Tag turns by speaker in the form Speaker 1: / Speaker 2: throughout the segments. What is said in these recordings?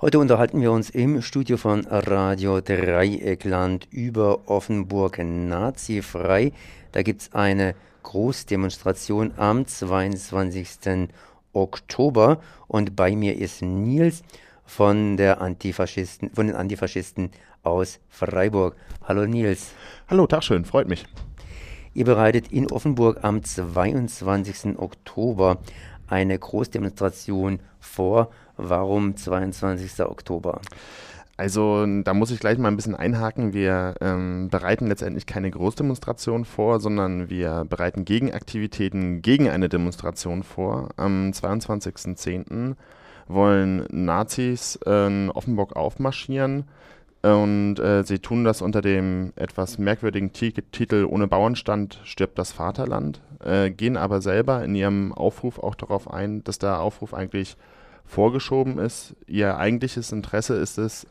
Speaker 1: Heute unterhalten wir uns im Studio von Radio Dreieckland über Offenburg nazifrei. Da gibt es eine Großdemonstration am 22. Oktober und bei mir ist Nils von, der Antifaschisten, von den Antifaschisten aus Freiburg. Hallo Nils.
Speaker 2: Hallo, Tag schön, freut mich.
Speaker 1: Ihr bereitet in Offenburg am 22. Oktober eine Großdemonstration vor. Warum 22. Oktober?
Speaker 2: Also da muss ich gleich mal ein bisschen einhaken. Wir ähm, bereiten letztendlich keine Großdemonstration vor, sondern wir bereiten Gegenaktivitäten gegen eine Demonstration vor. Am 22.10. wollen Nazis in Offenburg aufmarschieren und äh, sie tun das unter dem etwas merkwürdigen Titel Ohne Bauernstand stirbt das Vaterland, äh, gehen aber selber in ihrem Aufruf auch darauf ein, dass der Aufruf eigentlich vorgeschoben ist. Ihr eigentliches Interesse ist es,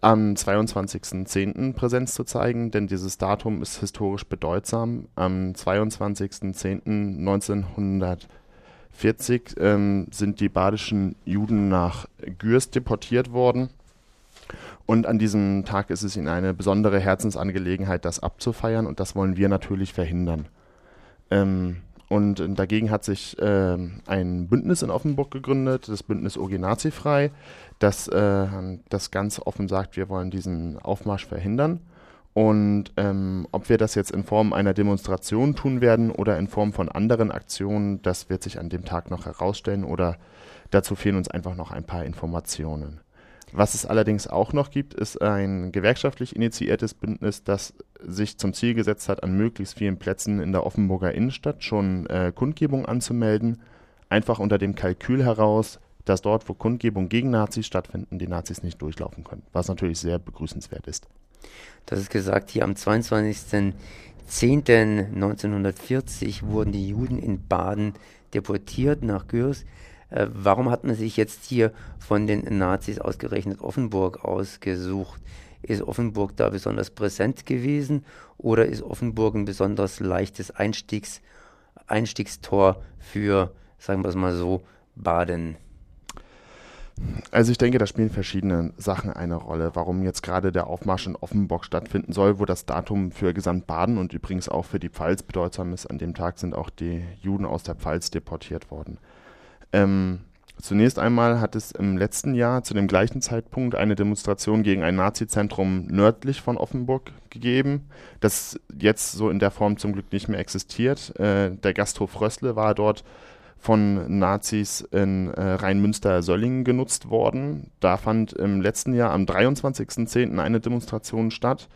Speaker 2: am 22.10. Präsenz zu zeigen, denn dieses Datum ist historisch bedeutsam. Am 22.10.1940 ähm, sind die badischen Juden nach Gürs deportiert worden. Und an diesem Tag ist es ihnen eine besondere Herzensangelegenheit, das abzufeiern und das wollen wir natürlich verhindern. Ähm, und dagegen hat sich äh, ein Bündnis in Offenburg gegründet, das Bündnis OG Nazifrei, das, äh, das ganz offen sagt, wir wollen diesen Aufmarsch verhindern. Und ähm, ob wir das jetzt in Form einer Demonstration tun werden oder in Form von anderen Aktionen, das wird sich an dem Tag noch herausstellen oder dazu fehlen uns einfach noch ein paar Informationen. Was es allerdings auch noch gibt, ist ein gewerkschaftlich initiiertes Bündnis, das sich zum Ziel gesetzt hat, an möglichst vielen Plätzen in der Offenburger Innenstadt schon äh, Kundgebung anzumelden. Einfach unter dem Kalkül heraus, dass dort, wo Kundgebung gegen Nazis stattfinden, die Nazis nicht durchlaufen können. Was natürlich sehr begrüßenswert ist.
Speaker 1: Das ist gesagt, hier am 22.10.1940 wurden die Juden in Baden deportiert nach Gürs. Äh, warum hat man sich jetzt hier von den Nazis ausgerechnet Offenburg ausgesucht? Ist Offenburg da besonders präsent gewesen oder ist Offenburg ein besonders leichtes Einstiegs, Einstiegstor für, sagen wir es mal so, Baden?
Speaker 2: Also ich denke, da spielen verschiedene Sachen eine Rolle, warum jetzt gerade der Aufmarsch in Offenburg stattfinden soll, wo das Datum für Gesamtbaden und übrigens auch für die Pfalz bedeutsam ist. An dem Tag sind auch die Juden aus der Pfalz deportiert worden. Ähm, zunächst einmal hat es im letzten Jahr zu dem gleichen Zeitpunkt eine Demonstration gegen ein Nazizentrum nördlich von Offenburg gegeben, das jetzt so in der Form zum Glück nicht mehr existiert. Äh, der Gasthof Rössle war dort von Nazis in äh, Rheinmünster-Söllingen genutzt worden. Da fand im letzten Jahr am 23.10. eine Demonstration statt.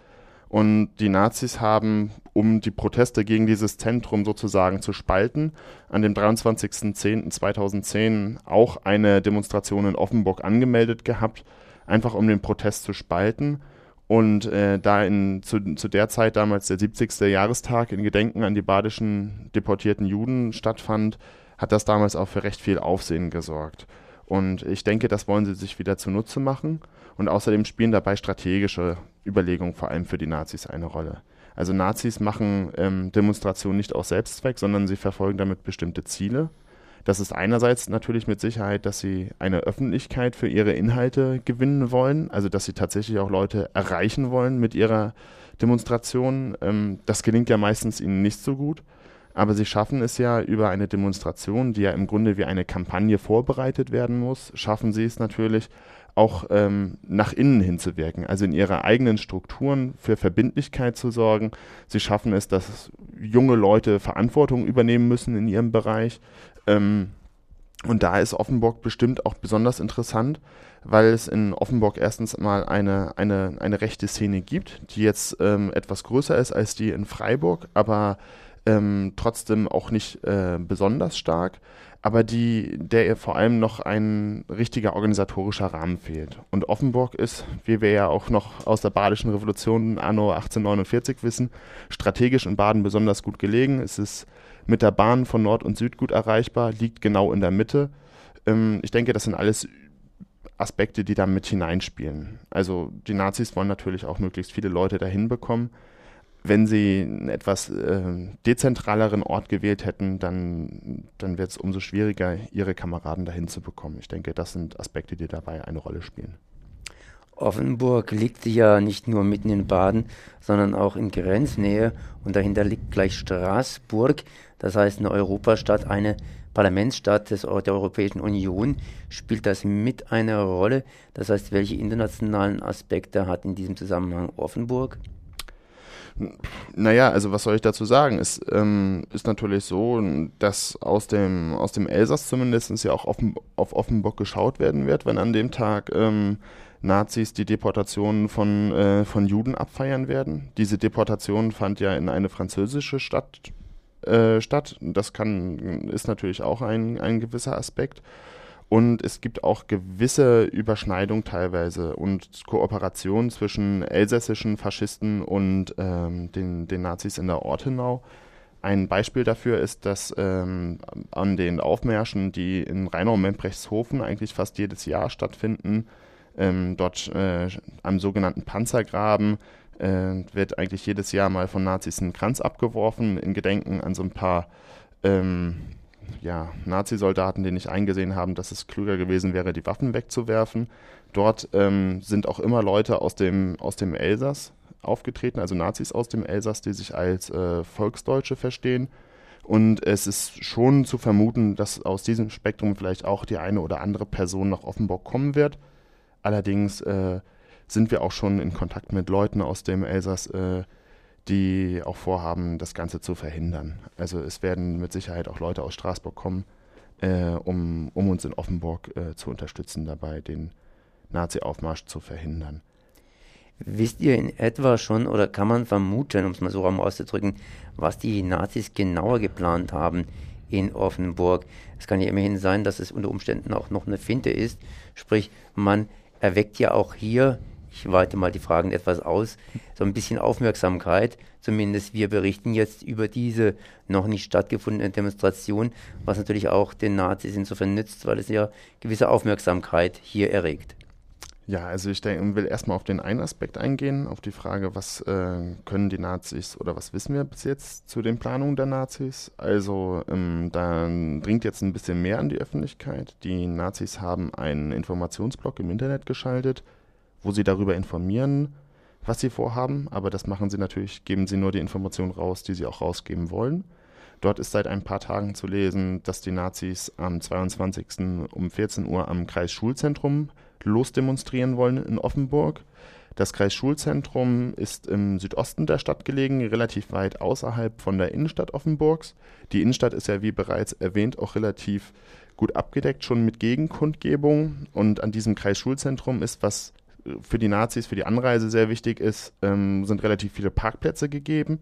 Speaker 2: Und die Nazis haben, um die Proteste gegen dieses Zentrum sozusagen zu spalten, an dem 23.10.2010 auch eine Demonstration in Offenburg angemeldet gehabt, einfach um den Protest zu spalten. Und äh, da in, zu, zu der Zeit damals der 70. Jahrestag in Gedenken an die badischen deportierten Juden stattfand, hat das damals auch für recht viel Aufsehen gesorgt. Und ich denke, das wollen sie sich wieder zunutze machen. Und außerdem spielen dabei strategische Überlegungen vor allem für die Nazis eine Rolle. Also Nazis machen ähm, Demonstrationen nicht aus Selbstzweck, sondern sie verfolgen damit bestimmte Ziele. Das ist einerseits natürlich mit Sicherheit, dass sie eine Öffentlichkeit für ihre Inhalte gewinnen wollen, also dass sie tatsächlich auch Leute erreichen wollen mit ihrer Demonstration. Ähm, das gelingt ja meistens ihnen nicht so gut. Aber sie schaffen es ja über eine Demonstration, die ja im Grunde wie eine Kampagne vorbereitet werden muss, schaffen sie es natürlich auch ähm, nach innen hinzuwirken, also in ihre eigenen Strukturen für Verbindlichkeit zu sorgen. Sie schaffen es, dass junge Leute Verantwortung übernehmen müssen in ihrem Bereich. Ähm, und da ist Offenburg bestimmt auch besonders interessant, weil es in Offenburg erstens mal eine, eine, eine rechte Szene gibt, die jetzt ähm, etwas größer ist als die in Freiburg, aber ähm, trotzdem auch nicht äh, besonders stark, aber die, der ihr vor allem noch ein richtiger organisatorischer Rahmen fehlt. Und Offenburg ist, wie wir ja auch noch aus der Badischen Revolution anno 1849 wissen, strategisch in Baden besonders gut gelegen. Es ist mit der Bahn von Nord und Süd gut erreichbar, liegt genau in der Mitte. Ähm, ich denke, das sind alles Aspekte, die da mit hineinspielen. Also die Nazis wollen natürlich auch möglichst viele Leute dahin bekommen wenn sie einen etwas äh, dezentraleren Ort gewählt hätten, dann, dann wird es umso schwieriger, ihre Kameraden dahin zu bekommen. Ich denke, das sind Aspekte, die dabei eine Rolle spielen.
Speaker 1: Offenburg liegt ja nicht nur mitten in Baden, sondern auch in Grenznähe und dahinter liegt gleich Straßburg, das heißt eine Europastadt, eine Parlamentsstadt des, der Europäischen Union. Spielt das mit eine Rolle? Das heißt, welche internationalen Aspekte hat in diesem Zusammenhang Offenburg?
Speaker 2: Naja, also was soll ich dazu sagen? Es ähm, ist natürlich so, dass aus dem, aus dem Elsass zumindest ja auch offen, auf Offenburg geschaut werden wird, wenn an dem Tag ähm, Nazis die Deportation von, äh, von Juden abfeiern werden. Diese Deportation fand ja in eine französische Stadt äh, statt. Das kann, ist natürlich auch ein, ein gewisser Aspekt. Und es gibt auch gewisse Überschneidung teilweise und Kooperation zwischen elsässischen Faschisten und ähm, den, den Nazis in der Ortenau. Ein Beispiel dafür ist, dass ähm, an den Aufmärschen, die in Rheinau-Membrechtshofen eigentlich fast jedes Jahr stattfinden, ähm, dort äh, am sogenannten Panzergraben äh, wird eigentlich jedes Jahr mal von Nazis ein Kranz abgeworfen, in Gedenken an so ein paar ähm, ja, Nazi-Soldaten, die nicht eingesehen haben, dass es klüger gewesen wäre, die Waffen wegzuwerfen. Dort ähm, sind auch immer Leute aus dem, aus dem Elsass aufgetreten, also Nazis aus dem Elsass, die sich als äh, Volksdeutsche verstehen. Und es ist schon zu vermuten, dass aus diesem Spektrum vielleicht auch die eine oder andere Person nach Offenburg kommen wird. Allerdings äh, sind wir auch schon in Kontakt mit Leuten aus dem Elsass, äh, die auch vorhaben, das Ganze zu verhindern. Also es werden mit Sicherheit auch Leute aus Straßburg kommen, äh, um, um uns in Offenburg äh, zu unterstützen, dabei den Nazi-Aufmarsch zu verhindern.
Speaker 1: Wisst ihr in etwa schon oder kann man vermuten, um es mal so auszudrücken, was die Nazis genauer geplant haben in Offenburg? Es kann ja immerhin sein, dass es unter Umständen auch noch eine Finte ist, sprich man erweckt ja auch hier ich weite mal die Fragen etwas aus, so ein bisschen Aufmerksamkeit. Zumindest wir berichten jetzt über diese noch nicht stattgefundene Demonstration, was natürlich auch den Nazis insofern nützt, weil es ja gewisse Aufmerksamkeit hier erregt.
Speaker 2: Ja, also ich denke, will erstmal auf den einen Aspekt eingehen, auf die Frage, was äh, können die Nazis oder was wissen wir bis jetzt zu den Planungen der Nazis. Also ähm, da dringt jetzt ein bisschen mehr an die Öffentlichkeit. Die Nazis haben einen Informationsblock im Internet geschaltet, wo sie darüber informieren, was sie vorhaben, aber das machen sie natürlich, geben sie nur die Informationen raus, die sie auch rausgeben wollen. Dort ist seit ein paar Tagen zu lesen, dass die Nazis am 22. um 14 Uhr am Kreisschulzentrum losdemonstrieren wollen in Offenburg. Das Kreisschulzentrum ist im Südosten der Stadt gelegen, relativ weit außerhalb von der Innenstadt Offenburgs. Die Innenstadt ist ja, wie bereits erwähnt, auch relativ gut abgedeckt, schon mit Gegenkundgebung. Und an diesem Kreisschulzentrum ist, was für die Nazis, für die Anreise sehr wichtig ist, ähm, sind relativ viele Parkplätze gegeben.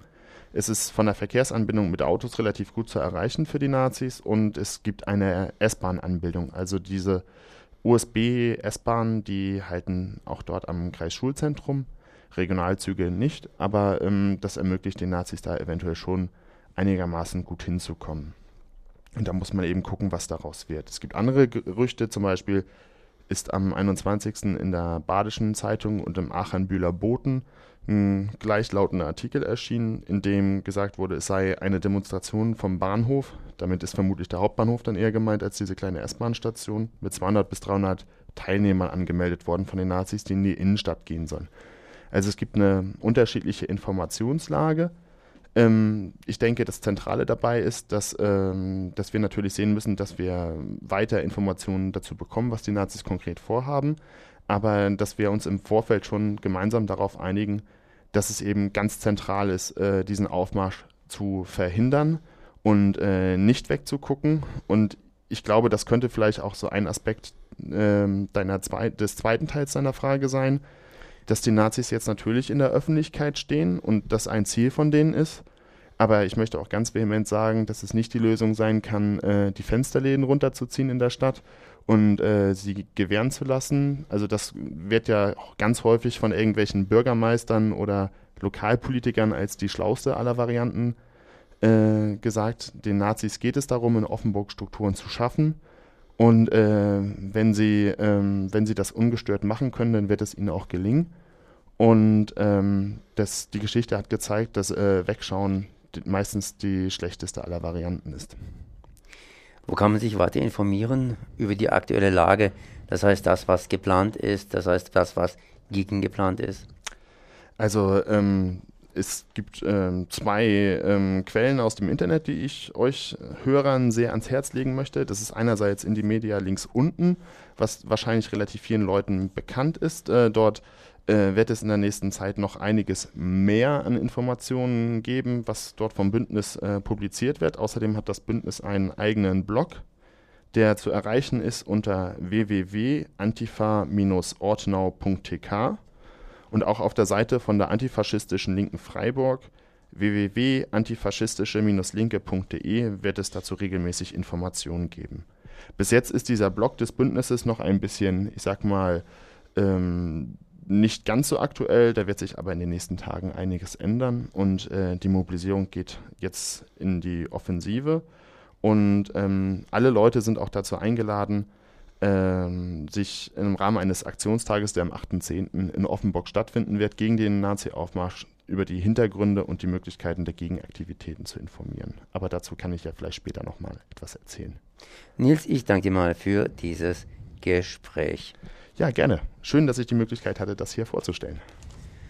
Speaker 2: Es ist von der Verkehrsanbindung mit Autos relativ gut zu erreichen für die Nazis und es gibt eine S-Bahn-Anbindung. Also diese USB-S-Bahnen, die halten auch dort am Kreisschulzentrum. Regionalzüge nicht, aber ähm, das ermöglicht den Nazis da eventuell schon einigermaßen gut hinzukommen. Und da muss man eben gucken, was daraus wird. Es gibt andere Gerüchte, zum Beispiel, ist am 21. in der Badischen Zeitung und im Aachen-Bühler Boten ein gleichlautender Artikel erschienen, in dem gesagt wurde, es sei eine Demonstration vom Bahnhof. Damit ist vermutlich der Hauptbahnhof dann eher gemeint als diese kleine S-Bahn-Station mit 200 bis 300 Teilnehmern angemeldet worden von den Nazis, die in die Innenstadt gehen sollen. Also es gibt eine unterschiedliche Informationslage ähm, ich denke, das Zentrale dabei ist, dass, ähm, dass wir natürlich sehen müssen, dass wir weiter Informationen dazu bekommen, was die Nazis konkret vorhaben, aber dass wir uns im Vorfeld schon gemeinsam darauf einigen, dass es eben ganz zentral ist, äh, diesen Aufmarsch zu verhindern und äh, nicht wegzugucken. Und ich glaube, das könnte vielleicht auch so ein Aspekt äh, deiner zwei, des zweiten Teils deiner Frage sein dass die Nazis jetzt natürlich in der Öffentlichkeit stehen und das ein Ziel von denen ist. Aber ich möchte auch ganz vehement sagen, dass es nicht die Lösung sein kann, äh, die Fensterläden runterzuziehen in der Stadt und äh, sie gewähren zu lassen. Also das wird ja auch ganz häufig von irgendwelchen Bürgermeistern oder Lokalpolitikern als die schlauste aller Varianten äh, gesagt. Den Nazis geht es darum, in Offenburg Strukturen zu schaffen. Und äh, wenn, sie, ähm, wenn sie das ungestört machen können, dann wird es ihnen auch gelingen. Und ähm, das, die Geschichte hat gezeigt, dass äh, Wegschauen meistens die schlechteste aller Varianten ist.
Speaker 1: Wo kann man sich weiter informieren über die aktuelle Lage? Das heißt, das, was geplant ist, das heißt, das, was gegengeplant ist?
Speaker 2: Also ähm, es gibt ähm, zwei ähm, Quellen aus dem Internet, die ich euch Hörern sehr ans Herz legen möchte. Das ist einerseits in die Media links unten, was wahrscheinlich relativ vielen Leuten bekannt ist. Äh, dort äh, wird es in der nächsten Zeit noch einiges mehr an Informationen geben, was dort vom Bündnis äh, publiziert wird. Außerdem hat das Bündnis einen eigenen Blog, der zu erreichen ist unter www.antifa-ortenau.tk und auch auf der Seite von der antifaschistischen Linken Freiburg www.antifaschistische-linke.de wird es dazu regelmäßig Informationen geben. Bis jetzt ist dieser Blog des Bündnisses noch ein bisschen, ich sag mal, ähm, nicht ganz so aktuell, da wird sich aber in den nächsten Tagen einiges ändern. Und äh, die Mobilisierung geht jetzt in die Offensive. Und ähm, alle Leute sind auch dazu eingeladen, ähm, sich im Rahmen eines Aktionstages, der am 8.10. in Offenburg stattfinden wird, gegen den Nazi-Aufmarsch über die Hintergründe und die Möglichkeiten der Gegenaktivitäten zu informieren. Aber dazu kann ich ja vielleicht später nochmal etwas erzählen.
Speaker 1: Nils, ich danke dir mal für dieses Gespräch.
Speaker 2: Ja, gerne. Schön, dass ich die Möglichkeit hatte, das hier vorzustellen.